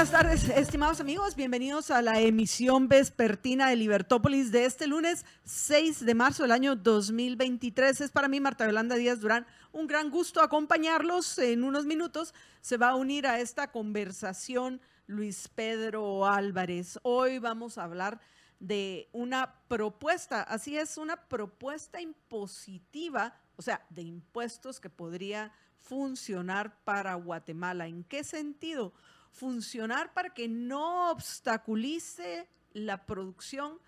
Buenas tardes, estimados amigos. Bienvenidos a la emisión vespertina de Libertópolis de este lunes 6 de marzo del año 2023. Es para mí, Marta Yolanda Díaz Durán, un gran gusto acompañarlos. En unos minutos se va a unir a esta conversación Luis Pedro Álvarez. Hoy vamos a hablar de una propuesta, así es, una propuesta impositiva, o sea, de impuestos que podría funcionar para Guatemala. ¿En qué sentido? Funcionar para que no obstaculice la producción,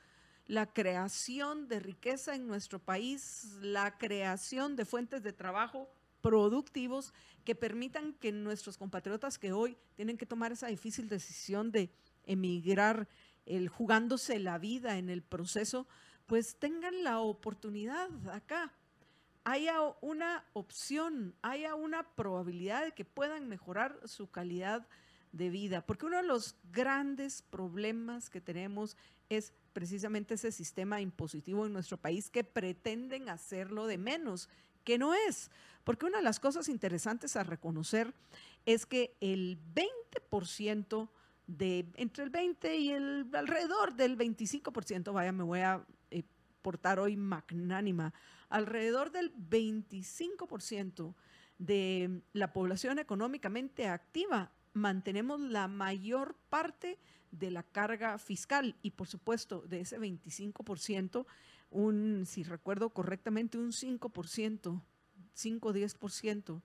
la creación de riqueza en nuestro país, la creación de fuentes de trabajo productivos que permitan que nuestros compatriotas que hoy tienen que tomar esa difícil decisión de emigrar, el jugándose la vida en el proceso, pues tengan la oportunidad acá. Haya una opción, haya una probabilidad de que puedan mejorar su calidad de vida, porque uno de los grandes problemas que tenemos es precisamente ese sistema impositivo en nuestro país que pretenden hacerlo de menos, que no es, porque una de las cosas interesantes a reconocer es que el 20% de entre el 20 y el alrededor del 25%, vaya, me voy a eh, portar hoy magnánima, alrededor del 25% de la población económicamente activa mantenemos la mayor parte de la carga fiscal y por supuesto de ese 25%, un, si recuerdo correctamente, un 5%, 5-10%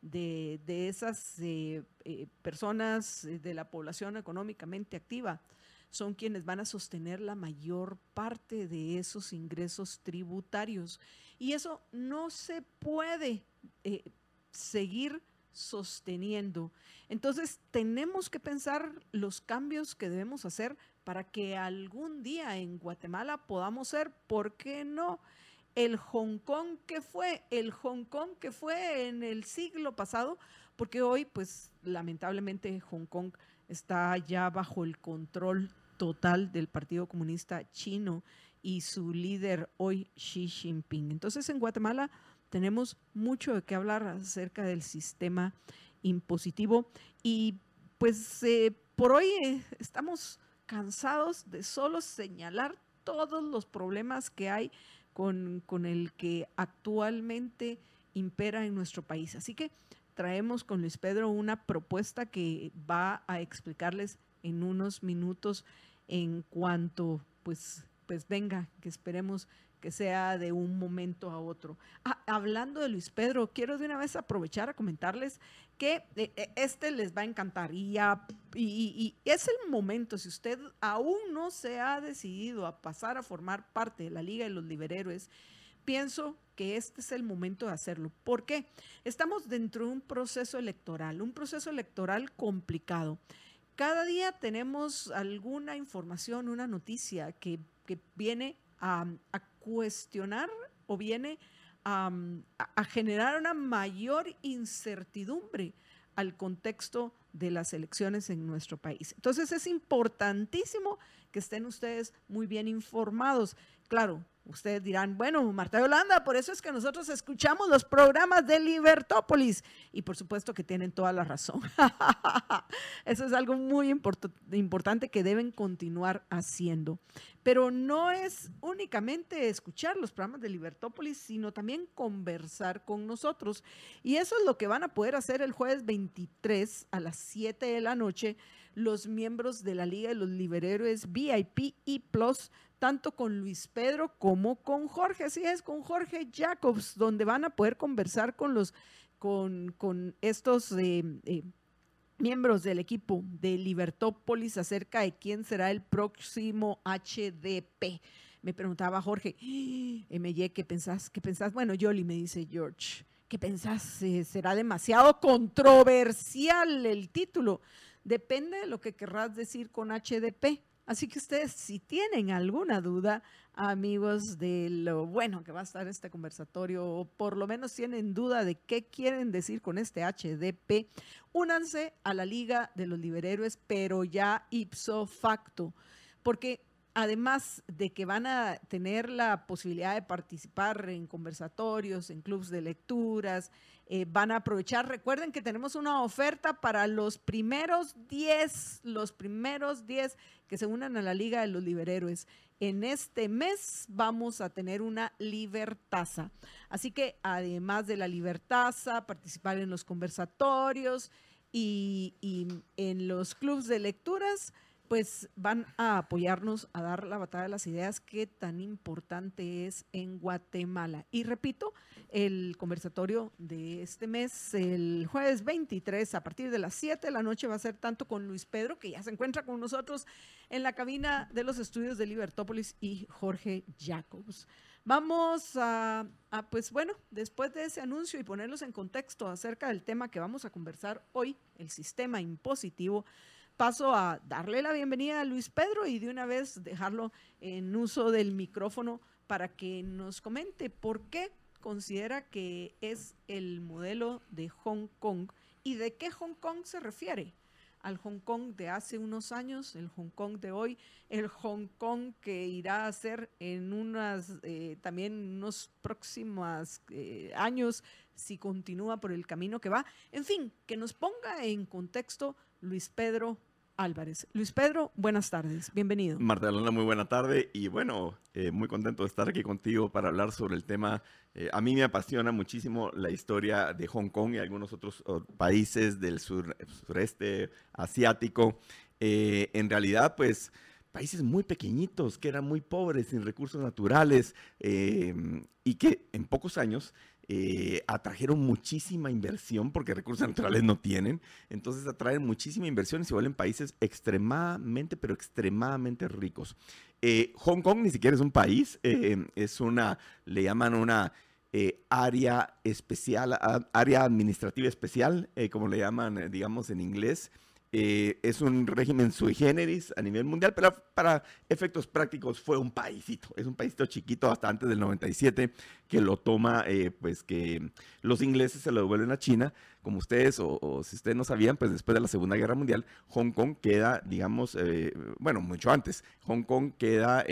de, de esas eh, eh, personas eh, de la población económicamente activa son quienes van a sostener la mayor parte de esos ingresos tributarios. Y eso no se puede seguir sosteniendo. Entonces, tenemos que pensar los cambios que debemos hacer para que algún día en Guatemala podamos ser, ¿por qué no? El Hong Kong que fue, el Hong Kong que fue en el siglo pasado, porque hoy, pues lamentablemente, Hong Kong está ya bajo el control total del Partido Comunista Chino y su líder hoy, Xi Jinping. Entonces, en Guatemala tenemos mucho de qué hablar acerca del sistema impositivo y pues eh, por hoy eh, estamos cansados de solo señalar todos los problemas que hay con, con el que actualmente impera en nuestro país. Así que traemos con Luis Pedro una propuesta que va a explicarles en unos minutos en cuanto pues pues venga, que esperemos que sea de un momento a otro. Ah, hablando de Luis Pedro, quiero de una vez aprovechar a comentarles que eh, eh, este les va a encantar y, es el momento, si usted aún no se ha decidido a pasar a formar parte de la Liga de los Liberhéroes, pienso que este es el momento de hacerlo. ¿Por qué? Estamos dentro de un proceso electoral, un proceso electoral complicado. Cada día tenemos alguna información, una noticia que viene a, cuestionar o viene a, generar una mayor incertidumbre al contexto de las elecciones en nuestro país. Entonces es importantísimo que estén ustedes muy bien informados. Claro, Ustedes dirán, bueno, Marta Yolanda, por eso es que nosotros escuchamos los programas de Libertópolis. Y por supuesto que tienen toda la razón. eso es algo muy importante que deben continuar haciendo. Pero no es únicamente escuchar los programas de Libertópolis, sino también conversar con nosotros. Y eso es lo que van a poder hacer el jueves 23 a las 7 de la noche los miembros de la Liga de los Liberhéroes VIP y Plus tanto con Luis Pedro como con Jorge. Así es, con Jorge Jacobs, donde van a poder conversar con los, con, con estos eh, eh, miembros del equipo de Libertópolis acerca de quién será el próximo HDP. Me preguntaba Jorge, MY, ¿qué pensás? ¿Qué pensás? Bueno, Yoli me dice George. ¿Qué pensás? Eh, ¿Será demasiado controversial el título? Depende de lo que querrás decir con HDP Así que ustedes, si tienen alguna duda, amigos, de lo bueno que va a estar este conversatorio, o por lo menos tienen duda de qué quieren decir con este HDP, únanse a la Liga de los Liberhéroes, pero ya ipso facto, porque además de que van a tener la posibilidad de participar en conversatorios, en clubes de lecturas, eh, van a aprovechar, recuerden que tenemos una oferta para los primeros 10, los primeros 10 que se unan a la Liga de los Liberhéroes. En este mes vamos a tener una libertaza. Así que además de la libertaza, participar en los conversatorios y, y en los clubes de lecturas, pues van a apoyarnos a dar la batalla de las ideas que tan importante es en Guatemala. Y repito, el conversatorio de este mes, el jueves 23, a partir de las 7 de la noche, va a ser tanto con Luis Pedro, que ya se encuentra con nosotros en la cabina de los estudios de Libertópolis, y Jorge Jacobs. Vamos a, a, pues bueno, después de ese anuncio y ponerlos en contexto acerca del tema que vamos a conversar hoy, el sistema impositivo, paso a darle la bienvenida a Luis Pedro y de una vez dejarlo en uso del micrófono para que nos comente por qué considera que es el modelo de Hong Kong y de qué Hong Kong se refiere. Al Hong Kong de hace unos años, el Hong Kong de hoy, el Hong Kong que irá a ser en unas, eh, también unos próximos eh, años si continúa por el camino que va. En fin, que nos ponga en contexto Luis Pedro Álvarez. Luis Pedro, buenas tardes, bienvenido. Marta Alona, muy buena tarde y bueno, eh, muy contento de estar aquí contigo para hablar sobre el tema. Eh, a mí me apasiona muchísimo la historia de Hong Kong y algunos otros países del sur, sureste asiático. Eh, en realidad, pues países muy pequeñitos, que eran muy pobres, sin recursos naturales, y que en pocos años eh, atrajeron muchísima inversión porque recursos naturales no tienen. Entonces atraen muchísima inversión y se vuelven países extremadamente, pero extremadamente ricos. Eh, Hong Kong ni siquiera es un país, eh, es una, le llaman una área especial, área administrativa especial, como le llaman, digamos, en inglés. Eh, es un régimen sui generis a nivel mundial, pero para efectos prácticos fue un paísito. Es un paísito chiquito hasta antes del 97 que lo toma, eh, pues que los ingleses se lo devuelven a China. Como ustedes, o, si ustedes no sabían, pues después de la Segunda Guerra Mundial, Hong Kong queda, digamos, eh, bueno, mucho antes, Hong Kong queda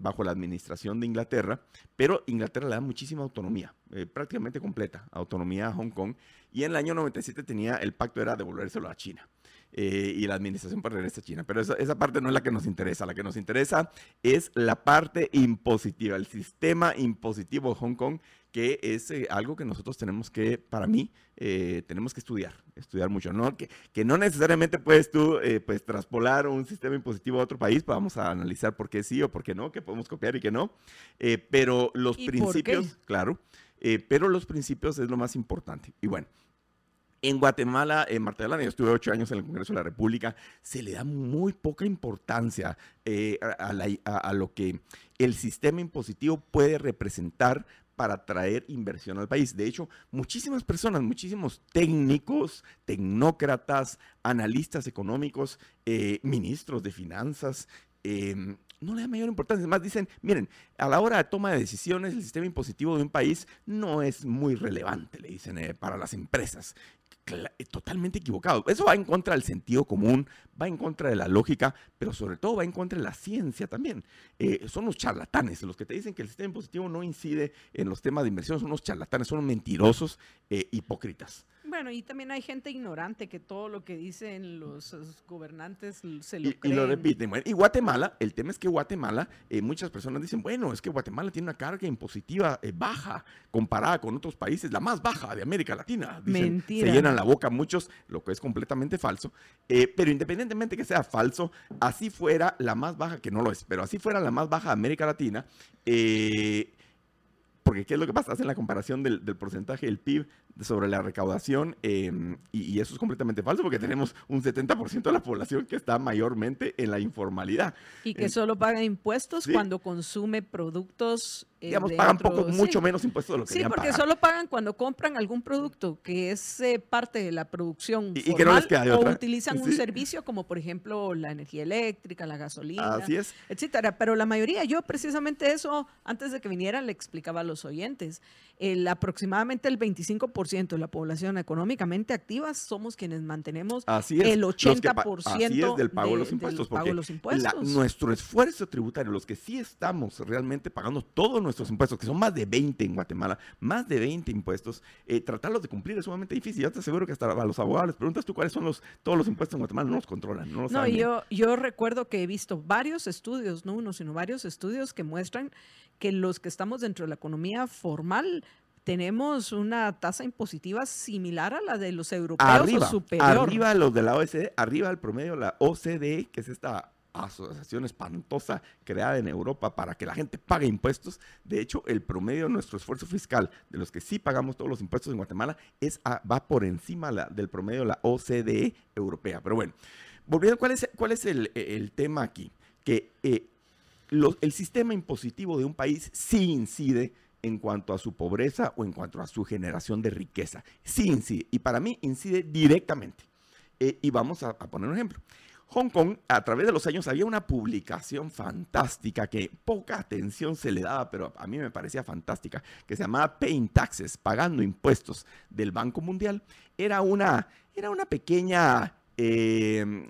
bajo la administración de Inglaterra, pero Inglaterra le da muchísima autonomía, prácticamente completa autonomía a Hong Kong. Y en el año 97 tenía, el pacto era devolvérselo a China. Eh, y la administración para a China. Pero esa, esa, parte no es la que nos interesa. La que nos interesa es la parte impositiva, el sistema impositivo de Hong Kong, que es eh, algo que nosotros tenemos que, para mí, eh, tenemos que estudiar, estudiar mucho. ¿no? Que, que no necesariamente puedes tú pues, traspolar un sistema impositivo a otro país, pues vamos a analizar por qué sí o por qué no, que podemos copiar y que no. pero los principios, claro, pero los principios es lo más importante. Y bueno. En Guatemala, en Marta yo estuve ocho años en el Congreso de la República, se le da muy poca importancia eh, a, lo que el sistema impositivo puede representar para atraer inversión al país. De hecho, muchísimas personas, muchísimos técnicos, tecnócratas, analistas económicos, eh, ministros de finanzas, em, no le da mayor importancia. Además, dicen, miren, a la hora de toma de decisiones, el sistema impositivo de un país no es muy relevante, le dicen, eh, para las empresas. Totalmente equivocado. Eso va en contra del sentido común, va en contra de la lógica, pero sobre todo va en contra de la ciencia también. Eh, son los charlatanes, los que te dicen que el sistema impositivo no incide en los temas de inversión, son unos charlatanes, son mentirosos, eh, hipócritas. Bueno, y también hay gente ignorante que todo lo que dicen los gobernantes se lo y, creen. Y lo repiten. y Guatemala, el tema es que Guatemala, eh, muchas personas dicen, bueno, es que Guatemala tiene una carga impositiva eh, baja comparada con otros países, la más baja de América Latina. Mentira. Se llenan la boca muchos, lo que es completamente falso. Eh, pero independientemente que sea falso, así fuera la más baja, que no lo es, pero así fuera la más baja de América Latina, eh, porque ¿qué es lo que pasa? Hacen la comparación del, porcentaje del PIB sobre la recaudación em, y, eso es completamente falso porque tenemos un 70% de la población que está mayormente en la informalidad. Y que solo paga impuestos cuando consume productos eh, Digamos, pagan poco, sí. mucho menos impuestos de lo que Sí, porque pagar. solo pagan cuando compran algún producto que es eh, parte de la producción Y- y que no les formal queda de o utilizan un servicio como por ejemplo la energía eléctrica, la gasolina, Así es. etcétera. Pero la mayoría, yo precisamente eso, antes de que viniera, le explicaba a los oyentes. El, aproximadamente el 25% de la población económicamente activa somos quienes mantenemos Así es. el los que 80% pa- así es del pago de los impuestos. porque la- nuestro esfuerzo tributario, los que sí estamos realmente pagando todos nuestros impuestos, que son más de 20 en Guatemala, más de 20 impuestos, eh, tratarlos de cumplir es sumamente difícil. Yo te aseguro que hasta a los abogados les preguntas tú cuáles son los, todos los impuestos en Guatemala, no los controlan, no los No, saben bien. yo, yo recuerdo que he visto varios estudios, no uno, sino varios estudios que muestran que los que estamos dentro de la economía formal tenemos una tasa impositiva similar a la de los europeos arriba, o superior. arriba los de la OECD, arriba del promedio de la OCDE, que es esta asociación espantosa creada en Europa para que la gente pague impuestos. De hecho, el promedio de nuestro esfuerzo fiscal, de los que sí pagamos todos los impuestos en Guatemala, es va por encima del promedio de la OCDE europea. Pero bueno, volviendo, ¿cuál es, cuál es el, tema aquí? Que eh, el sistema impositivo de un país sí incide en cuanto a su pobreza o en cuanto a su generación de riqueza. Sí incide. Y para mí incide directamente. Eh, y vamos a poner un ejemplo. Hong Kong, a través de los años, había una publicación fantástica que poca atención se le daba, pero a mí me parecía fantástica, que se llamaba Paying Taxes, pagando impuestos del Banco Mundial. Era una, era una pequeña, eh,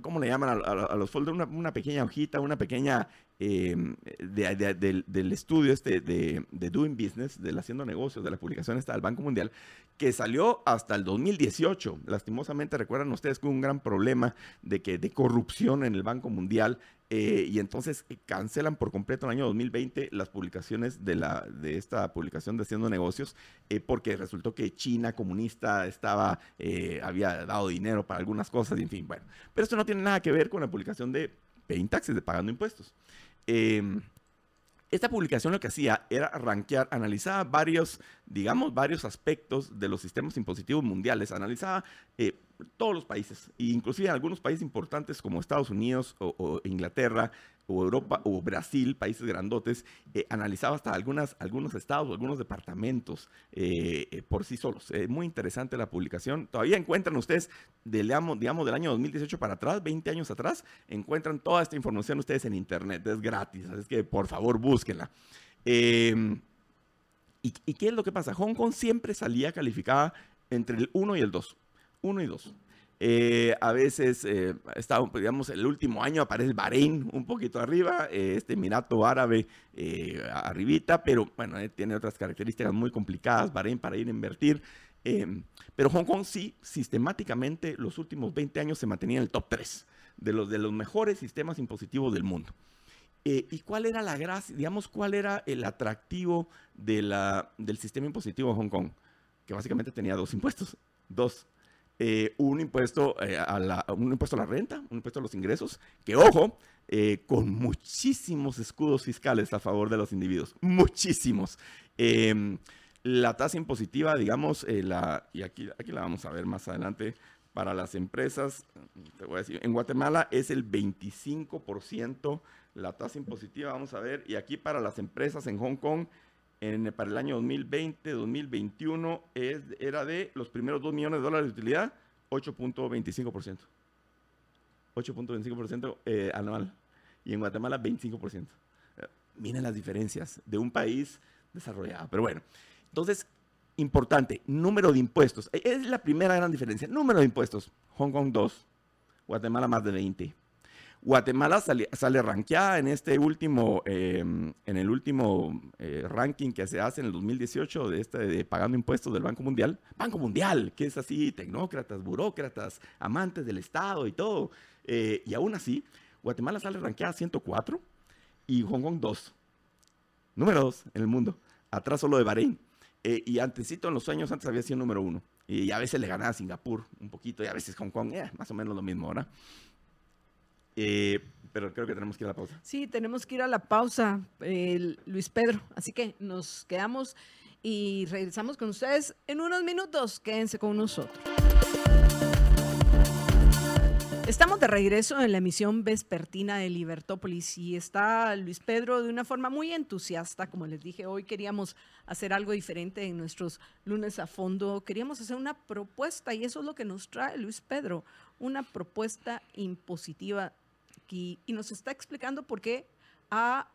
¿cómo le llaman a, los folders? Una, pequeña hojita, una pequeña de- del, estudio este de, de Doing Business, del haciendo negocios, de la publicación esta del Banco Mundial, que salió hasta el 2018. Lastimosamente, recuerdan ustedes que hubo un gran problema de, que, de corrupción en el Banco Mundial eh, y entonces eh, cancelan por completo el año 2020 las publicaciones de, la, de esta publicación de Haciendo Negocios eh, porque resultó que China comunista estaba, había dado dinero para algunas cosas, y en fin, bueno. Pero esto no tiene nada que ver con la publicación de Paying Taxes, de pagando impuestos. Em, esta publicación lo que hacía era rankear, analizaba varios, digamos, varios aspectos de los sistemas impositivos mundiales, analizaba todos los países, inclusive algunos países importantes como Estados Unidos o, Inglaterra o Europa o Brasil, países grandotes, eh, analizaba hasta algunas, algunos estados o algunos departamentos eh, eh, por sí solos. Eh, muy interesante la publicación. Todavía encuentran ustedes, del, digamos, del año 2018 para atrás, 20 años atrás, encuentran toda esta información ustedes en internet, es gratis, así que por favor búsquenla. Eh, ¿y, ¿Y qué es lo que pasa? Hong Kong siempre salía calificada entre el 1 y el 2. 1 y 2. Eh, a veces, eh, está, digamos, el último año aparece Bahrein un poquito arriba, eh, este Emirato Árabe eh, arribita, pero bueno, tiene otras características muy complicadas, Bahrein para ir a invertir. eh, pero Hong Kong sí, sistemáticamente, los últimos 20 años se mantenía en el top 3 de los, de los mejores sistemas impositivos del mundo. ¿Y cuál era la gracia, digamos, cuál era el atractivo de la, del sistema impositivo de Hong Kong? Que básicamente tenía dos impuestos. Dos. Eh, un, impuesto, eh, a la, un impuesto a la renta, un impuesto a los ingresos, que ojo, eh, con muchísimos escudos fiscales a favor de los individuos. Muchísimos. Eh, la tasa impositiva, digamos, eh, la, y aquí, aquí la vamos a ver más adelante, para las empresas, te voy a decir, en Guatemala es el 25% la tasa impositiva, vamos a ver, y aquí para las empresas en Hong Kong, en, para el año 2020, 2021, es, era de los primeros 2 millones de dólares de utilidad, 8.25%. 8.25% eh, anual. Y en Guatemala, 25%. Eh, miren las diferencias de un país desarrollado. Pero bueno, entonces, importante, número de impuestos. Eh, Es la primera gran diferencia. Número de impuestos. Hong Kong 2, Guatemala más de 20. Guatemala sale, sale rankeada en este último, eh, en el último eh, ranking que se hace en el 2018 de este de pagando impuestos del Banco Mundial. Banco Mundial, que es así, tecnócratas, burócratas, amantes del Estado y todo. Eh, y aún así, Guatemala sale rankeada 104 y Hong Kong 2. Número 2 en el mundo. Atrás solo de Bahrein. Y antesito, en los años antes había sido número 1. Y a veces le ganaba a Singapur un poquito y a veces Hong Kong, más o menos lo mismo, ¿verdad? Eh, pero creo que tenemos que ir a la pausa. Sí, tenemos que ir a la pausa, eh, Luis Pedro. Así que nos quedamos y regresamos con ustedes en unos minutos. Quédense con nosotros. Estamos de regreso en la emisión vespertina de Libertópolis y está Luis Pedro de una forma muy entusiasta. Como les dije, hoy queríamos hacer algo diferente en nuestros lunes a fondo. Queríamos hacer una propuesta y eso es lo que nos trae Luis Pedro, una propuesta impositiva y, y nos está explicando por qué ha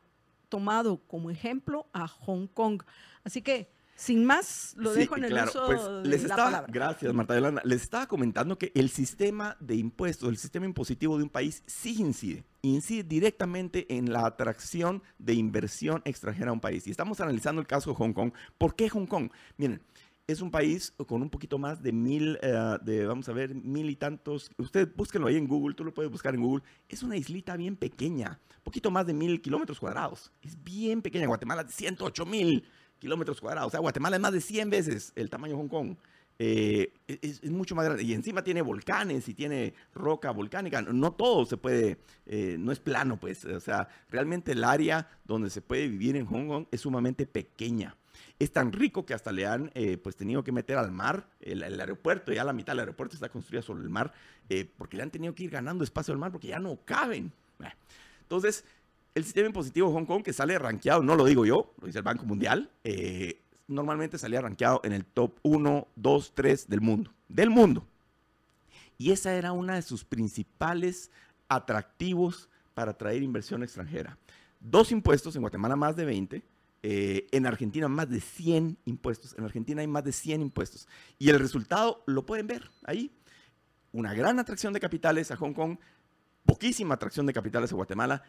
tomado como ejemplo a Hong Kong. Así que sin más, lo dejo en el uso pues, de la palabra. Gracias, Marta Yolanda. Les estaba comentando que el sistema de impuestos, el sistema impositivo de un país sí incide. Incide directamente en la atracción de inversión extranjera a un país. Y estamos analizando el caso de Hong Kong. ¿Por qué Hong Kong? Miren, es un país con un poquito más de mil, eh, de, vamos a ver, mil y tantos. Usted búsquenlo ahí en Google, tú lo puedes buscar en Google. Es una islita bien pequeña, poquito más de mil kilómetros cuadrados. Es bien pequeña. Guatemala, 108 mil kilómetros cuadrados. O sea, Guatemala es más de 100 veces el tamaño de Hong Kong. Eh, es, es, mucho más grande. Y encima tiene volcanes y tiene roca volcánica. No todo se puede, eh, no es plano, pues. O sea, realmente el área donde se puede vivir en Hong Kong es sumamente pequeña. Es tan rico que hasta le han eh, pues tenido que meter al mar el, aeropuerto. Ya la mitad del aeropuerto está construida sobre el mar porque le han tenido que ir ganando espacio al mar porque ya no caben. Entonces, el sistema impositivo de Hong Kong que sale rankeado, no lo digo yo, lo dice el Banco Mundial, eh, normalmente salía rankeado en el top 1, 2, 3 del mundo. Del mundo. Y esa era una de sus principales atractivos para atraer inversión extranjera. Dos impuestos, en Guatemala más de 20, eh, en Argentina más de 100 impuestos. En Argentina hay más de 100 impuestos. Y el resultado lo pueden ver ahí. Una gran atracción de capitales a Hong Kong, poquísima atracción de capitales a Guatemala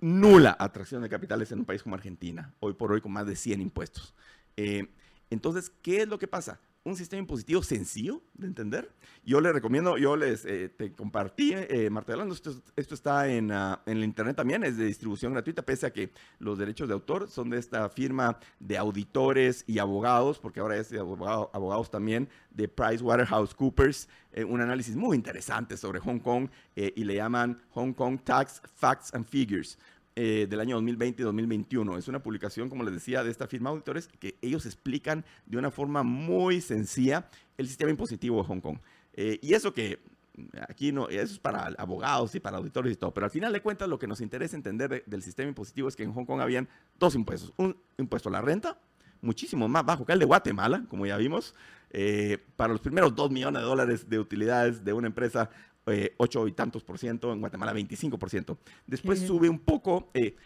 nula atracción de capitales en un país como Argentina, hoy por hoy con más de 100 impuestos. Eh, entonces, ¿qué es lo que pasa? Un sistema impositivo sencillo de entender. Yo les recomiendo, yo les eh, te compartí, eh, Marta Yolanda, esto, esto está en, en el internet también, es de distribución gratuita, pese a que los derechos de autor son de esta firma de auditores y abogados, porque ahora es de abogado, abogados también, de PricewaterhouseCoopers, eh, un análisis muy interesante sobre Hong Kong eh, y le llaman Hong Kong Tax Facts and Figures. Eh, del año 2020 y 2021. Es una publicación, como les decía, de esta firma auditores que ellos explican de una forma muy sencilla el sistema impositivo de Hong Kong. Eh, y eso que aquí no, eso es para abogados y para auditores y todo, pero al final de cuentas lo que nos interesa entender de, del sistema impositivo es que en Hong Kong habían dos impuestos. Un impuesto a la renta, muchísimo más bajo que el de Guatemala, como ya vimos. Eh, para los primeros 2 millones de dólares de utilidades de una empresa, eh, 8 y tantos por ciento, en Guatemala 25 por ciento. Después sube un poco. Eh,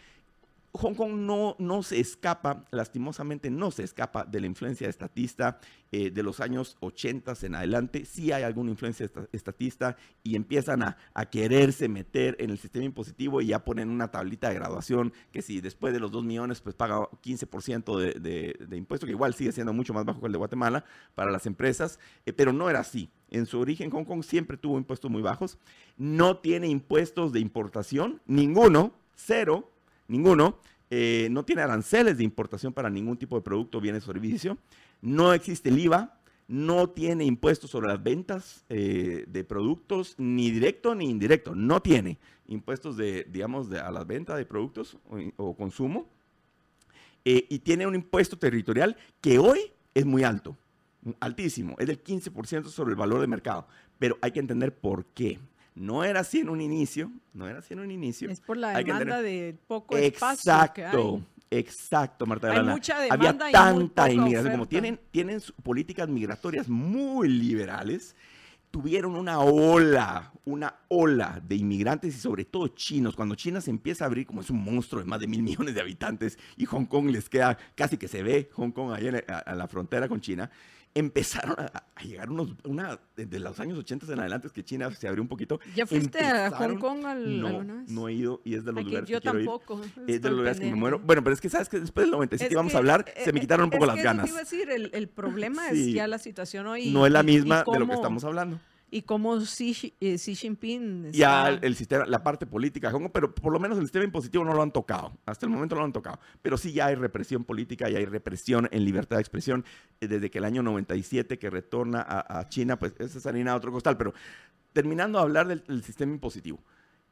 Hong Kong no, no se escapa, lastimosamente no se escapa de la influencia estatista eh, de los años 80 en adelante. Sí hay alguna influencia estatista y empiezan a, a, quererse meter en el sistema impositivo y ya ponen una tablita de graduación que si después de los 2 millones pues paga 15% de, de, de impuesto, que igual sigue siendo mucho más bajo que el de Guatemala para las empresas, eh, pero no era así. En su origen, Hong Kong siempre tuvo impuestos muy bajos. No tiene impuestos de importación, ninguno, cero ninguno, eh, no tiene aranceles de importación para ningún tipo de producto, bien o servicio, no existe el IVA, no tiene impuestos sobre las ventas eh, de productos, ni directo ni indirecto, no tiene impuestos de, digamos, a las ventas de productos o, o consumo, eh, y tiene un impuesto territorial que hoy es muy alto, altísimo, es del 15% sobre el valor de mercado, pero hay que entender por qué. No era así en un inicio, no era así en un inicio. Es por la demanda de poco exacto, espacio que hay. Exacto, Marta Hay Grana. mucha Había demanda y tanta inmigración, como tienen, tienen políticas migratorias muy liberales, tuvieron una ola, una ola de inmigrantes y sobre todo chinos. Cuando China se empieza a abrir, como es un monstruo de más de mil millones de habitantes y Hong Kong les queda, casi que se ve Hong Kong ahí en- a, la frontera con China, empezaron a, a llegar unos, una, de los años 80 en adelante, es que China se abrió un poquito. ¿Ya fuiste a Hong Kong al- no, alguna vez? No he ido y es de los Aquí lugares yo que quiero ir. tampoco. Es de los lugares que me muero. Bueno, pero es que sabes que después del 97 Es vamos que, a hablar, eh, se me quitaron un poco es las que ganas. iba a decir, el, el problema Sí. es ya la situación hoy. No es la y- y misma de lo que estamos hablando. Y cómo Xi, eh, Xi Jinping Ya está- el, sistema, la parte política, de Hong Kong, pero por lo menos el sistema impositivo no lo han tocado. Hasta el momento no lo han tocado. Pero sí ya hay represión política y hay represión en libertad de expresión eh, desde que el año 97 que retorna a, a China, pues esa es harina de otro costal. Pero terminando de hablar del, del sistema impositivo.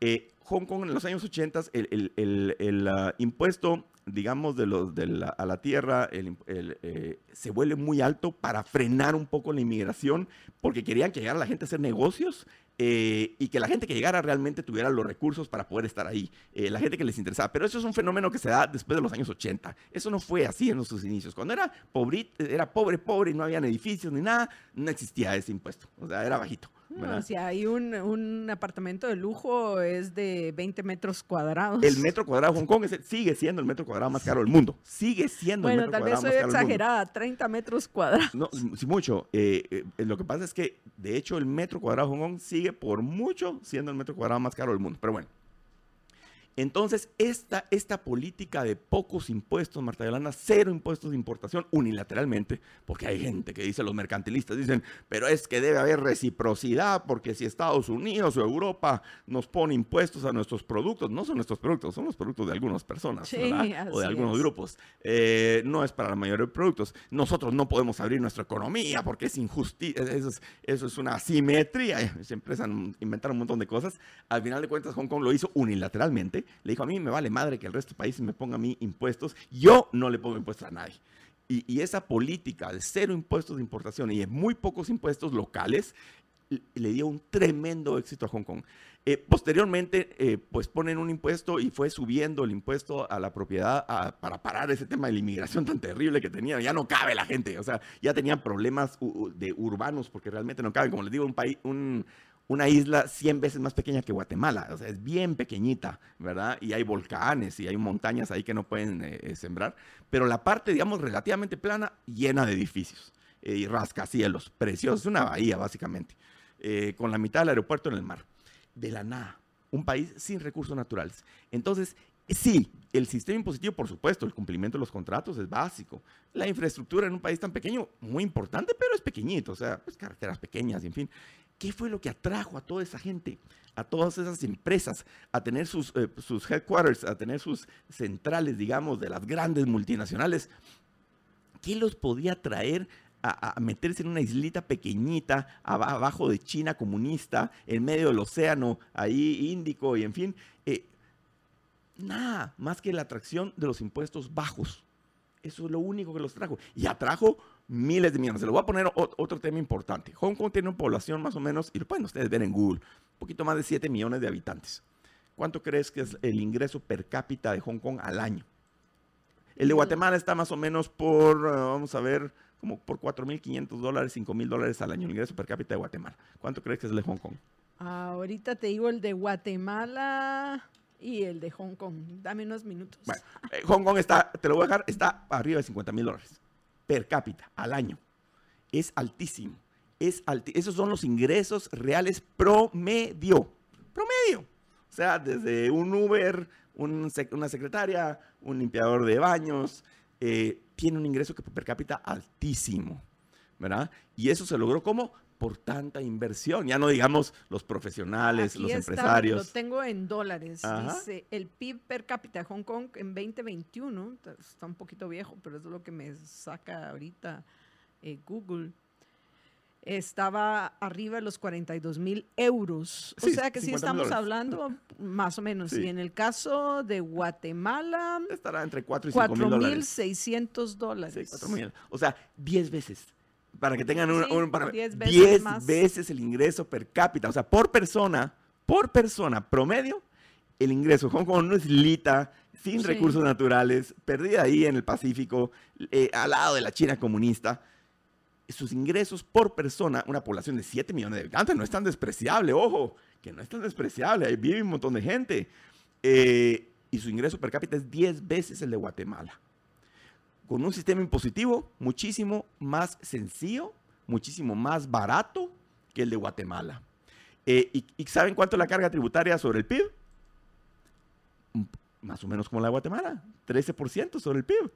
Eh, Hong Kong en los años 80, el, el- ah, impuesto, digamos, de los, de la- a la tierra eh, se vuelve muy alto para frenar un poco la inmigración, porque querían que llegara la gente a hacer negocios eh, y que la gente que llegara realmente tuviera los recursos para poder estar ahí, la gente que les interesaba. Pero eso es un fenómeno que se da después de los años 80. Eso no fue así en sus inicios. Cuando era pobre, era pobre, pobre y no habían edificios ni nada, no existía ese impuesto. O sea, era bajito. No, si hay un, un, apartamento de lujo es de 20 metros cuadrados. El metro cuadrado de Hong Kong sigue siendo el metro cuadrado más caro del mundo. Sigue siendo el metro cuadrado más caro del mundo. Bueno, tal vez soy exagerada, 30 metros cuadrados. No, sí, mucho. Eh, eh, lo que pasa es que, de hecho, el metro cuadrado de Hong Kong sigue por mucho siendo el metro cuadrado más caro del mundo. Pero bueno. Entonces, esta, esta política de pocos impuestos, Marta Yolanda, cero impuestos de importación unilateralmente, porque hay gente que dice, los mercantilistas dicen, pero es que debe haber reciprocidad, porque si Estados Unidos o Europa nos pone impuestos a nuestros productos, no son nuestros productos, son los productos de algunas personas, O de algunos grupos. Eh, no es para la mayoría de productos. Nosotros no podemos abrir nuestra economía porque es injusticia, eso es, eso es una asimetría. Se empiezan a inventar un montón de cosas. Al final de cuentas, Hong Kong lo hizo unilateralmente le dijo, a mí me vale madre que el resto de países me pongan a mí impuestos, yo no le pongo impuestos a nadie. Y, esa política de cero impuestos de importación y de muy pocos impuestos locales le dio un tremendo éxito a Hong Kong. Eh, posteriormente, eh, pues ponen un impuesto y fue subiendo el impuesto a la propiedad para parar ese tema de la inmigración tan terrible que tenían. Ya no cabe la gente, o sea, ya tenían problemas de urbanos porque realmente no caben. Como les digo, un país, un, una isla 100 veces más pequeña que Guatemala, o sea, es bien pequeñita, ¿verdad? Y hay volcanes y hay montañas ahí que no pueden eh, eh, sembrar, pero la parte, digamos, relativamente plana, llena de edificios eh, y rascacielos, preciosos, una bahía básicamente, con la mitad del aeropuerto en el mar, de la nada, un país sin recursos naturales. Entonces, Sí, el sistema impositivo, por supuesto, el cumplimiento de los contratos es básico. La infraestructura en un país tan pequeño, muy importante, pero es pequeñito, o sea, pues carreteras pequeñas, en fin. ¿Qué fue lo que atrajo a toda esa gente, a todas esas empresas, a tener sus, eh, sus headquarters, a tener sus centrales, digamos, de las grandes multinacionales? ¿Qué los podía traer a, meterse en una islita pequeñita abajo de China comunista, en medio del océano, ahí Índico y en fin? Eh, nada más que la atracción de los impuestos bajos. Eso es lo único que los trajo. Y atrajo miles de millones. Se lo voy a poner otro tema importante. Hong Kong tiene una población más o menos, y lo pueden ustedes ver en Google, un poquito más de 7 millones de habitantes. ¿Cuánto crees que es el ingreso per cápita de Hong Kong al año? El de Guatemala está más o menos por, eh, vamos a ver, como por 4.500 dólares, 5.000 dólares al año, el ingreso per cápita de Guatemala. ¿Cuánto crees que es el de Hong Kong? ahorita te digo el de Guatemala y el de Hong Kong. Dame unos minutos. Bueno, eh, Hong Kong está, te lo voy a dejar, está arriba de 50 mil dólares per cápita al año. Es altísimo. Es Esos son los ingresos reales promedio. Promedio. O sea, desde un Uber, una secretaria, un limpiador de baños, eh, tiene un ingreso per cápita altísimo. ¿Verdad? Y eso se logró como por tanta inversión. Ya no digamos los profesionales, los empresarios. Lo tengo en dólares. Dice el PIB per cápita de Hong Kong en 2021, está un poquito viejo, pero es lo que me saca ahorita eh, Google. Estaba arriba de los 42 mil euros. o sea que sí estamos hablando más o menos. Y en el caso de Guatemala. Estará entre 4 y 5 mil dólares. 4.600 dólares. O sea, 10 veces para que tengan un, 10 veces, el ingreso per cápita, o sea, por persona, por persona promedio, el ingreso. Hong Kong no es islita, sin recursos naturales, perdida ahí en el Pacífico, eh, al lado de la China comunista. Sus ingresos por persona, una población de 7 millones de habitantes, no es tan despreciable, ojo, que no es tan despreciable, ahí vive un montón de gente. Eh, y su ingreso per cápita es 10 veces el de Guatemala con un sistema impositivo muchísimo más sencillo, muchísimo más barato que el de Guatemala. Eh, y, saben cuánto es la carga tributaria sobre el PIB? Mm, más o menos como la de Guatemala, 13% sobre el PIB.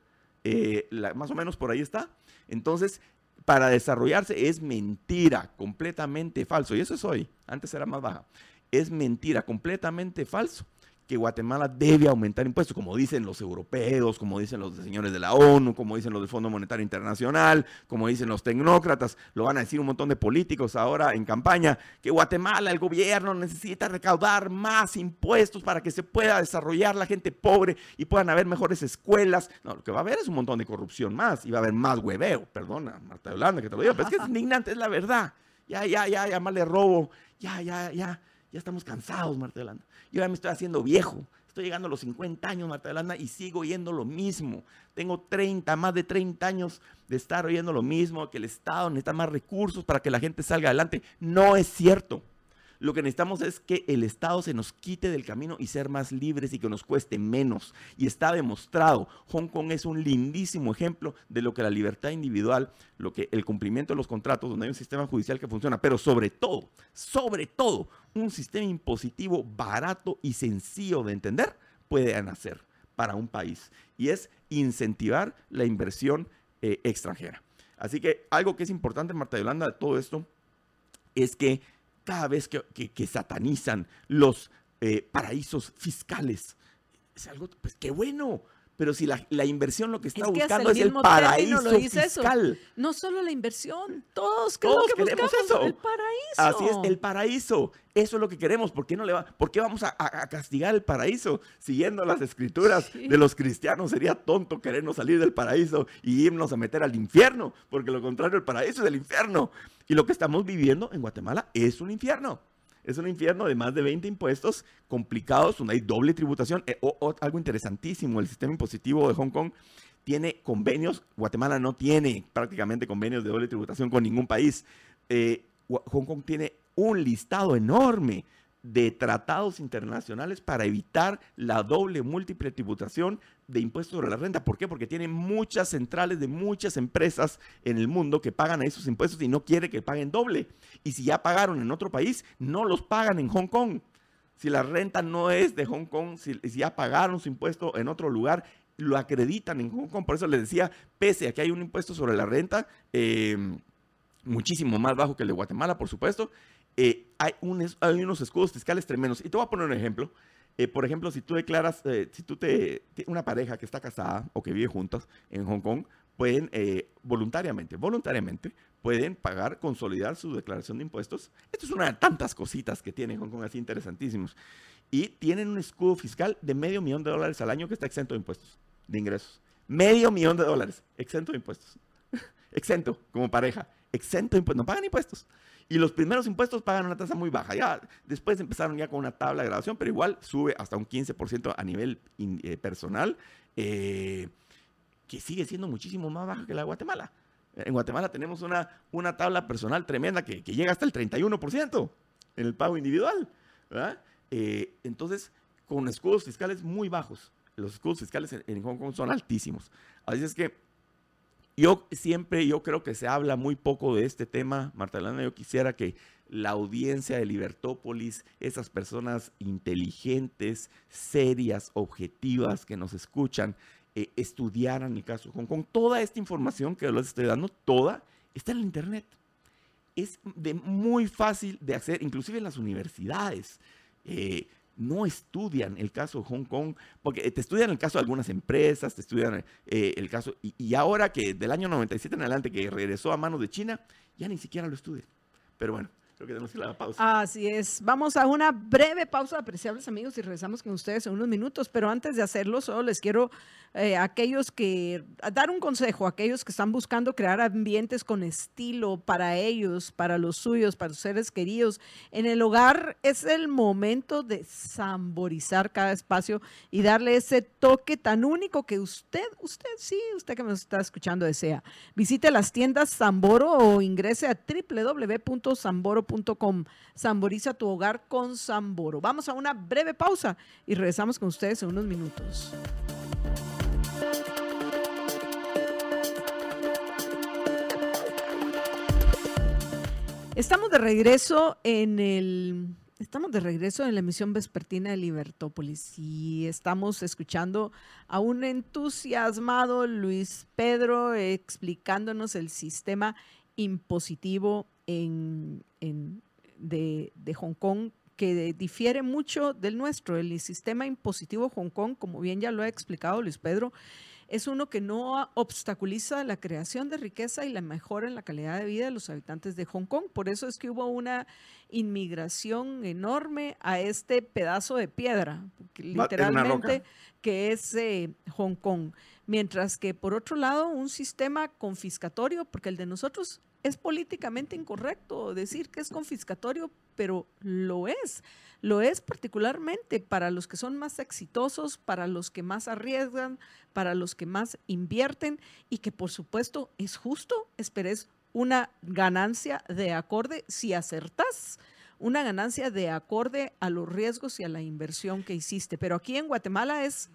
Eh, más o menos por ahí está. Entonces, para desarrollarse es mentira, completamente falso. Y eso es hoy, antes era más baja. Es mentira, completamente falso que Guatemala debe aumentar impuestos, como dicen los europeos, como dicen los señores de la ONU, como dicen los del Fondo Monetario Internacional, como dicen los tecnócratas, lo van a decir un montón de políticos ahora en campaña, que Guatemala, el gobierno necesita recaudar más impuestos para que se pueda desarrollar la gente pobre y puedan haber mejores escuelas. No, lo que va a haber es un montón de corrupción más y va a haber más hueveo, perdona, Marta Yolanda, que te lo digo, pero es que es indignante, es la verdad. Ya, ya, ya, ya, más le robo. Ya, ya, ya. Ya estamos cansados, Marta Yolanda. Yo ya me estoy haciendo viejo. Estoy llegando a los 50 años, Marta Yolanda, y sigo oyendo lo mismo. Tengo 30, más de 30 años de estar oyendo lo mismo, que el Estado necesita más recursos para que la gente salga adelante. No es cierto. Lo que necesitamos es que el Estado se nos quite del camino y ser más libres y que nos cueste menos. Y está demostrado. Hong Kong es un lindísimo ejemplo de lo que la libertad individual, lo que el cumplimiento de los contratos, donde hay un sistema judicial que funciona, pero sobre todo, sobre todo, un sistema impositivo barato y sencillo de entender puede nacer para un país. Y es incentivar la inversión eh, extranjera. Así que algo que es importante, Marta Yolanda, de todo esto es que cada vez que, satanizan los eh, paraísos fiscales. Es algo, pues qué bueno. Pero si la, inversión lo que está buscando es el paraíso fiscal. No solo la inversión, todos, todos queremos eso. El paraíso. Así es, el paraíso. Eso es lo que queremos. ¿Por qué, no le va, por qué vamos a, castigar el paraíso? Siguiendo las escrituras de los cristianos, sería tonto querernos salir del paraíso y irnos a meter al infierno, porque lo contrario, el paraíso es el infierno. Y lo que estamos viviendo en Guatemala es un infierno. Es un infierno de más de 20 impuestos complicados, donde hay doble tributación. Eh, algo interesantísimo, el sistema impositivo de Hong Kong tiene convenios, Guatemala no tiene prácticamente convenios de doble tributación con ningún país. Eh, Hong Kong tiene un listado enorme de tratados internacionales para evitar la doble múltiple tributación de impuestos sobre la renta. ¿Por qué? Porque tiene muchas centrales de muchas empresas en el mundo que pagan esos impuestos y no quiere que paguen doble. Y si ya pagaron en otro país, no los pagan en Hong Kong. Si la renta no es de Hong Kong, si, ya pagaron su impuesto en otro lugar, lo acreditan en Hong Kong. Por eso les decía, pese a que hay un impuesto sobre la renta, eh, muchísimo más bajo que el de Guatemala, por supuesto, eh, hay, unos escudos fiscales tremendos. Y te voy a poner un ejemplo. Eh, por ejemplo, si tú declaras, eh, si tú te, una pareja que está casada o que vive juntas en Hong Kong, pueden voluntariamente, voluntariamente, pueden pagar, consolidar su declaración de impuestos. Esto es una de tantas cositas que tiene Hong Kong así interesantísimos. Y tienen un escudo fiscal de medio millón de dólares al año que está exento de impuestos, de ingresos. Medio millón de dólares, exento de impuestos. exento, como pareja, exento de impuestos, no pagan impuestos. Y los primeros impuestos pagan una tasa muy baja. Ya después empezaron ya con una tabla de graduación, pero igual sube hasta un 15% a nivel eh, personal, eh, que sigue siendo muchísimo más baja que la de Guatemala. En Guatemala tenemos una, una tabla personal tremenda que, llega hasta el 31% en el pago individual. Eh, entonces, con escudos fiscales muy bajos. Los escudos fiscales en, en Hong Kong son altísimos. Así es que yo siempre, yo creo que se habla muy poco de este tema, Marta Elena, yo quisiera que la audiencia de Libertópolis, esas personas inteligentes, serias, objetivas que nos escuchan, eh, estudiaran el caso Hong Kong. Toda esta información que les estoy dando, toda, está en el Internet. Es de muy fácil de hacer, inclusive en las universidades. Eh, no estudian el caso de Hong Kong, porque te estudian el caso de algunas empresas, te estudian eh, el caso, y, y, ahora que del año 97 en adelante que regresó a manos de China, ya ni siquiera lo estudian. Pero bueno, Creo que tenemos que ir a la pausa. Así es. Vamos a una breve pausa, apreciables amigos, y regresamos con ustedes en unos minutos. Pero antes de hacerlo, solo les quiero eh, aquellos que dar un consejo a aquellos que están buscando crear ambientes con estilo para ellos, para los suyos, para sus seres queridos. En el hogar es el momento de samborizar cada espacio y darle ese toque tan único que usted, usted sí, usted que me está escuchando desea. Visite las tiendas Samboro o ingrese a www.samboro.com Samboriza tu hogar con Samboro. Vamos a una breve pausa y regresamos con ustedes en unos minutos. Estamos de regreso en el Estamos de regreso en la emisión vespertina de Libertópolis y estamos escuchando a un entusiasmado Luis Pedro explicándonos el sistema impositivo en, de, Hong Kong que difiere mucho del nuestro. El sistema impositivo Hong Kong, como bien ya lo ha explicado Luis Pedro, es uno que no obstaculiza la creación de riqueza y la mejora en la calidad de vida de los habitantes de Hong Kong. Por eso es que hubo una inmigración enorme a este pedazo de piedra, literalmente, que es eh, Hong Kong. Mientras que, por otro lado, un sistema confiscatorio, porque el de nosotros es políticamente incorrecto decir que es confiscatorio, pero lo es. Lo es particularmente para los que son más exitosos, para los que más arriesgan, para los que más invierten y que por supuesto es justo, esperes una ganancia de acorde si acertas una ganancia de acorde a los riesgos y a la inversión que hiciste. Pero aquí en Guatemala es,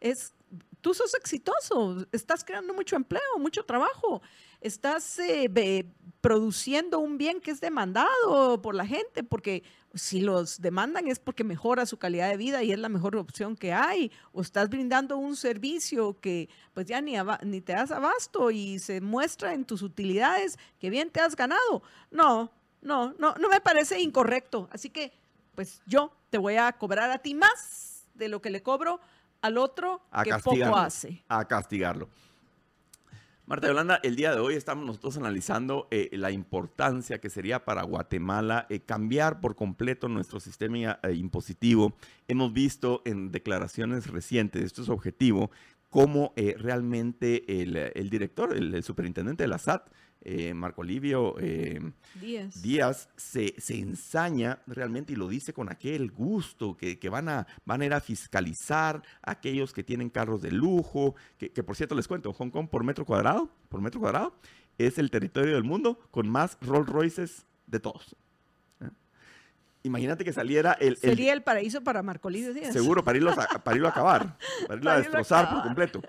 es tú sos exitoso, estás creando mucho empleo, mucho trabajo, estás eh, produciendo un bien que es demandado por la gente, porque si los demandan es porque mejora su calidad de vida y es la mejor opción que hay, o estás brindando un servicio que pues ya ni, ni te das abasto y se muestra en tus utilidades que bien te has ganado. No, no, no, no me parece incorrecto. Así que, pues yo te voy a cobrar a ti más de lo que le cobro al otro que poco hace. A castigarlo. Marta Yolanda, el día de hoy estamos nosotros analizando eh, la importancia que sería para Guatemala eh, cambiar por completo nuestro sistema eh, impositivo. Hemos visto en declaraciones recientes, esto es objetivo, cómo realmente el, director, el, superintendente de la SAT, eh, Marco Livio eh, Díaz, se, ensaña realmente y lo dice con aquel gusto que, van, a, van a ir a fiscalizar a aquellos que tienen carros de lujo, que, por cierto les cuento, Hong Kong por metro cuadrado, por metro cuadrado, es el territorio del mundo con más Rolls Royces de todos. ¿eh? Imagínate que saliera el, Sería el paraíso para Marco Livio Díaz. Seguro, para irlo a, para irlo a acabar, para irlo a destrozar por completo.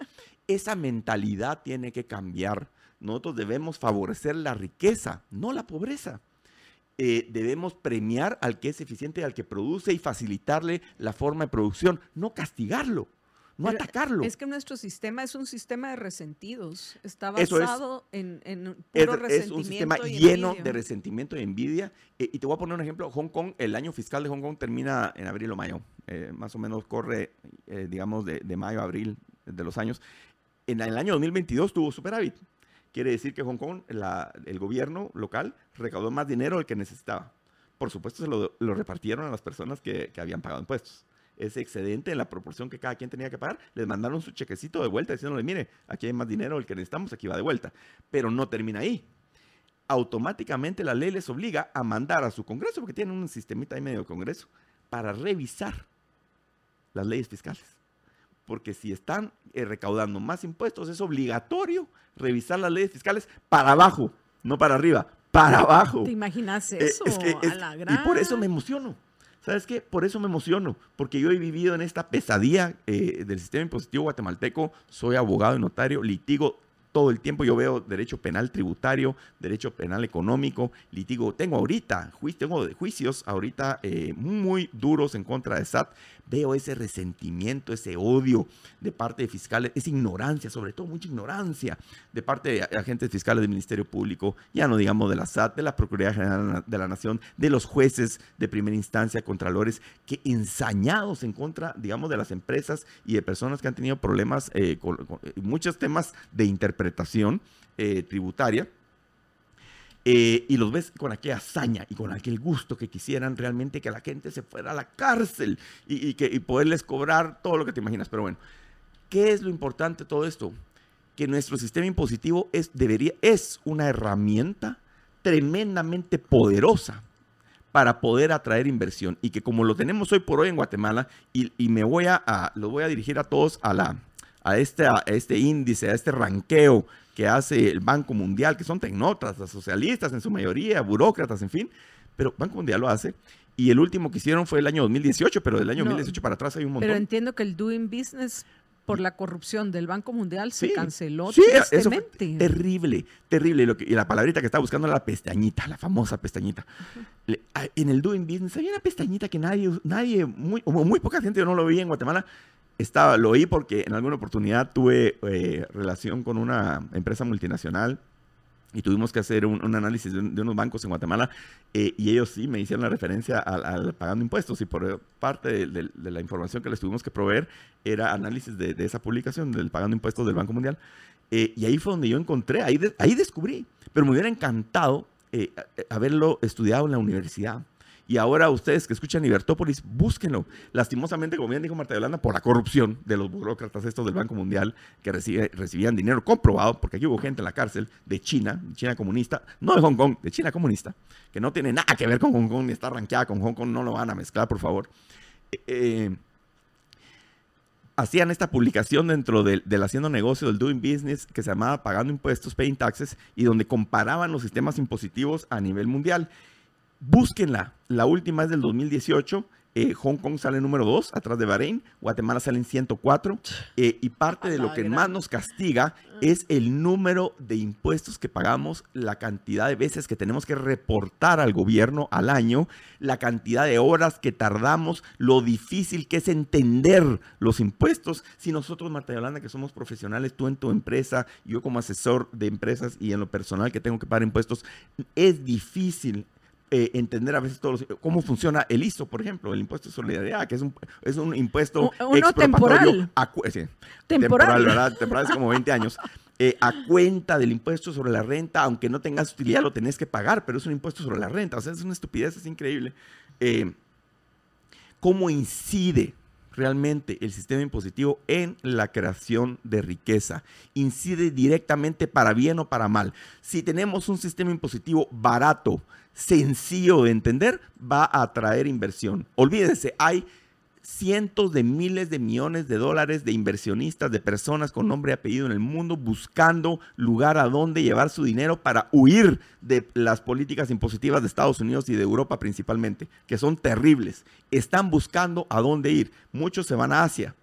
Esa mentalidad tiene que cambiar nosotros debemos favorecer la riqueza, no la pobreza. Eh, debemos premiar al que es eficiente, al que produce y facilitarle la forma de producción, no castigarlo, no atacarlo. Es que nuestro sistema es un sistema de resentidos, está basado en, puro resentimiento. Es un sistema lleno de resentimiento y envidia. Eh, y te voy a poner un ejemplo, Hong Kong, el año fiscal de Hong Kong termina en abril o mayo, eh, más o menos corre, digamos, de, de, mayo a abril de los años. En el año 2022 tuvo superávit. Quiere decir que Hong Kong, el gobierno local, recaudó más dinero del que necesitaba. Por supuesto, se lo, repartieron a las personas que, habían pagado impuestos. Ese excedente en la proporción que cada quien tenía que pagar, les mandaron su chequecito de vuelta diciéndole, mire, aquí hay más dinero del que necesitamos, aquí va de vuelta. Pero no termina ahí. Automáticamente la ley les obliga a mandar a su Congreso, porque tienen un sistemita ahí medio de Congreso, para revisar las leyes fiscales porque si están eh, recaudando más impuestos, es obligatorio revisar las leyes fiscales para abajo, no para arriba, para abajo. ¿Te imaginas eh, eso? Y por eso me emociono. ¿Sabes qué? Por eso me emociono, porque yo he vivido en esta pesadilla eh, del sistema impositivo guatemalteco, soy abogado y notario, litigo todo el tiempo yo veo derecho penal tributario, derecho penal económico, litigo. Tengo ahorita, tengo juicios ahorita eh, muy duros en contra de SAT. Veo ese resentimiento, ese odio de parte de fiscales, esa ignorancia, sobre todo mucha ignorancia de parte de agentes fiscales del Ministerio Público, ya no digamos de la SAT, de la Procuraduría General de la Nación, de los jueces de primera instancia, contralores, que ensañados en contra, digamos, de las empresas y de personas que han tenido problemas eh, con muchos temas de interpretación interpretación eh, tributaria. Eh, y los ves con aquella hazaña y con aquel gusto que quisieran realmente que la gente se fuera a la cárcel y, que, poderles cobrar todo lo que te imaginas. Pero bueno, ¿qué es lo importante de todo esto? Que nuestro sistema impositivo es, debería, es una herramienta tremendamente poderosa para poder atraer inversión y que como lo tenemos hoy por hoy en Guatemala y, me voy a, a, voy a dirigir a todos a la, a este, a este índice, a este ranqueo que hace el Banco Mundial, que son tecnócratas, socialistas en su mayoría, burócratas, en fin, pero Banco Mundial lo hace. Y el último que hicieron fue el año 2018, pero del año 2018 para atrás hay un montón. Pero entiendo que el Doing Business por la corrupción del Banco Mundial se canceló sí, Eso fue terrible, terrible. y la palabrita que estaba buscando era la pestañita, la famosa pestañita. en el Doing Business había una pestañita que nadie, nadie muy, muy poca gente, yo no lo vi en Guatemala, estaba, lo oí porque en alguna oportunidad tuve eh, relación con una empresa multinacional y tuvimos que hacer un, análisis de, unos bancos en Guatemala eh, y ellos sí me hicieron la referencia al, pagando impuestos y por parte de, la información que les tuvimos que proveer era análisis de, esa publicación del pagando impuestos del Banco Mundial eh, y ahí fue donde yo encontré, ahí, ahí descubrí, pero me hubiera encantado haberlo estudiado en la universidad Y ahora ustedes que escuchan Libertópolis, búsquenlo. Lastimosamente, como bien dijo Marta Yolanda, por la corrupción de los burócratas estos del Banco Mundial que recibían dinero comprobado, porque aquí hubo gente en la cárcel de China, China comunista, no de Hong Kong, de China comunista, que no tiene nada que ver con Hong Kong ni está ranqueada con Hong Kong, no lo van a mezclar, por favor. Eh, eh, hacían esta publicación dentro del, haciendo negocio, del doing business, que se llamaba Pagando Impuestos, Paying Taxes, y donde comparaban los sistemas impositivos a nivel mundial. Búsquenla. La última es del 2018 eh, Hong Kong sale número 2, atrás de Bahrein. Guatemala sale en 104. Eh, y parte de lo que más nos castiga es el número de impuestos que pagamos, la cantidad de veces que tenemos que reportar al gobierno al año, la cantidad de horas que tardamos, lo difícil que es entender los impuestos. Si nosotros, Marta Yolanda, que somos profesionales, tú en tu empresa, yo como asesor de empresas y en lo personal que tengo que pagar impuestos, es difícil eh, entender a veces todos cómo funciona el ISO, por ejemplo, el impuesto de solidaridad, que es un, es un impuesto uno temporal. temporal. ¿verdad? Temporal es como 20 años. Eh, a cuenta del impuesto sobre la renta, aunque no tengas utilidad, lo tenés que pagar, pero es un impuesto sobre la renta. O sea, es una estupidez, es increíble. Eh, ¿Cómo incide realmente el sistema impositivo en la creación de riqueza. Incide directamente para bien o para mal. Si tenemos un sistema impositivo barato, sencillo de entender, va a atraer inversión. Olvídese, hay cientos de miles de millones de dólares de inversionistas, de personas con nombre y apellido en el mundo buscando lugar a donde llevar su dinero para huir de las políticas impositivas de Estados Unidos y de Europa principalmente, que son terribles. Están buscando a dónde ir. Muchos se van a Asia,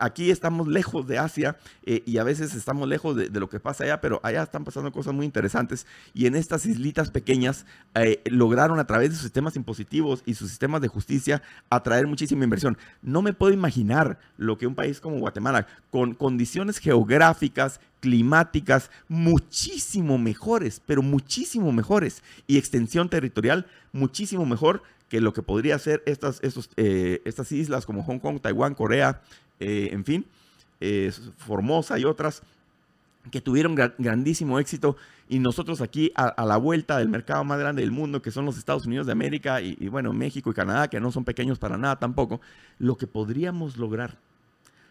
aquí estamos lejos de Asia eh, y a veces estamos lejos de, lo que pasa allá, pero allá están pasando cosas muy interesantes y en estas islitas pequeñas eh, lograron a través de sus sistemas impositivos y sus sistemas de justicia atraer muchísima inversión. No me puedo imaginar lo que un país como Guatemala, con condiciones geográficas, climáticas muchísimo mejores, pero muchísimo mejores y extensión territorial muchísimo mejor que lo que podría ser estas, eh, estas islas como Hong Kong, Taiwán, Corea, eh, en fin, Formosa y otras que tuvieron grandísimo éxito y nosotros aquí a, la vuelta del mercado más grande del mundo, que son los Estados Unidos de América y, bueno, México y Canadá, que no son pequeños para nada tampoco, lo que podríamos lograr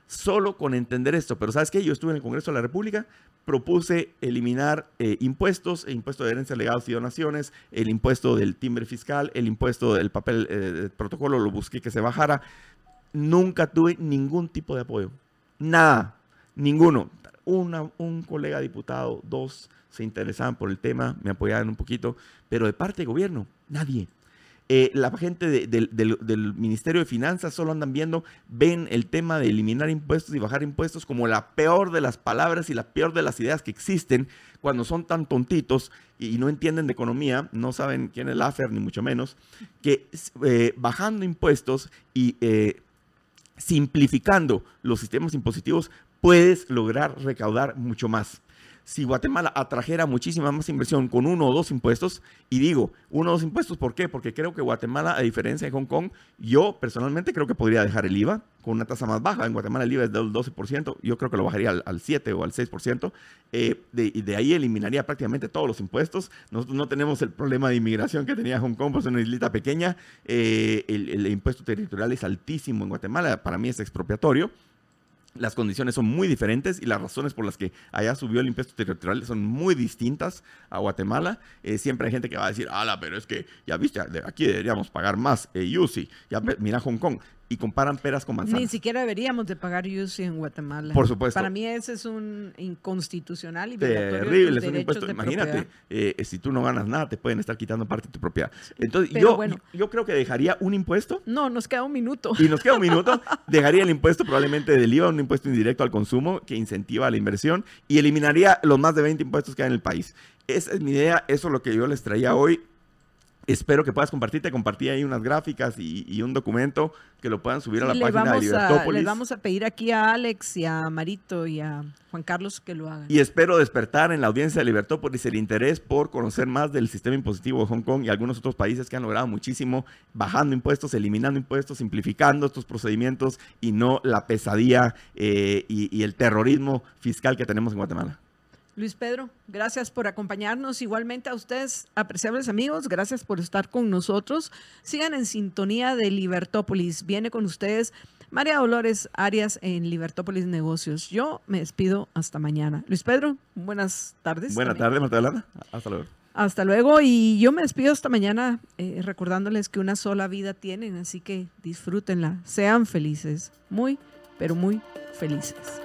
solo con entender esto. Pero ¿sabes qué? Yo estuve en el Congreso de la República, propuse eliminar eh, impuestos, impuesto de herencia, legados y donaciones, el impuesto del timbre fiscal, el impuesto del papel eh, protocolo, lo busqué que se bajara. Nunca tuve ningún tipo de apoyo. Nada, ninguno. un colega diputado, dos se interesaban por el tema, me apoyaban un poquito, pero de parte del gobierno, nadie. Eh, la gente del, Ministerio de Finanzas solo andan viendo, ven el tema de eliminar impuestos y bajar impuestos como la peor de las palabras y la peor de las ideas que existen cuando son tan tontitos y, no entienden de economía, no saben quién es AFER ni mucho menos, que eh, bajando impuestos y eh, simplificando los sistemas impositivos puedes lograr recaudar mucho más si Guatemala atrajera muchísima más inversión con uno o dos impuestos, y digo, uno o dos impuestos, ¿por qué? Porque creo que Guatemala, a diferencia de Hong Kong, yo personalmente creo que podría dejar el IVA con una tasa más baja. En Guatemala el IVA es del 12%, yo creo que lo bajaría al, 7 o al 6%, eh, y de ahí eliminaría prácticamente todos los impuestos. Nosotros no tenemos el problema de inmigración que tenía Hong Kong, pues es una islita pequeña, eh, el impuesto territorial es altísimo en Guatemala, para mí es expropiatorio las condiciones son muy diferentes y las razones por las que allá subió el impuesto territorial son muy distintas a Guatemala. Eh, siempre hay gente que va a decir, ala, pero es que ya viste, aquí deberíamos pagar más eh, Ya mira Hong Kong y comparan peras con manzanas. Ni siquiera deberíamos de pagar UCI en Guatemala. Por supuesto. Para mí ese es un inconstitucional y terrible, es un impuesto. Imagínate, eh, si tú no ganas nada, te pueden estar quitando parte de tu propiedad. Entonces, yo, yo creo que dejaría un impuesto. No, nos queda un minuto. Y nos queda un minuto. dejaría el impuesto probablemente del IVA, un impuesto indirecto al consumo que incentiva la inversión y eliminaría los más de 20 impuestos que hay en el país. Esa es mi idea, eso es lo que yo les traía hoy. Espero que puedas compartir. Te compartí ahí unas gráficas y, un documento que lo puedan subir a la página de Libertópolis. les vamos a pedir aquí a Alex y a Marito y a Juan Carlos que lo hagan. Y espero despertar en la audiencia de Libertópolis el interés por conocer más del sistema impositivo de Hong Kong y algunos otros países que han logrado muchísimo bajando impuestos, eliminando impuestos, simplificando estos procedimientos y no la pesadilla eh, y el terrorismo fiscal que tenemos en Guatemala. Luis Pedro, gracias por acompañarnos. Igualmente a ustedes, apreciables amigos, gracias por estar con nosotros. Sigan en sintonía de Libertópolis. Viene con ustedes María Dolores Arias en Libertópolis Negocios. Yo me despido hasta mañana. Luis Pedro, buenas tardes. Buenas tardes, Marta Hasta luego. Hasta luego y yo me despido hasta mañana eh, recordándoles que una sola vida tienen, así que disfrútenla, sean felices, muy, pero muy felices.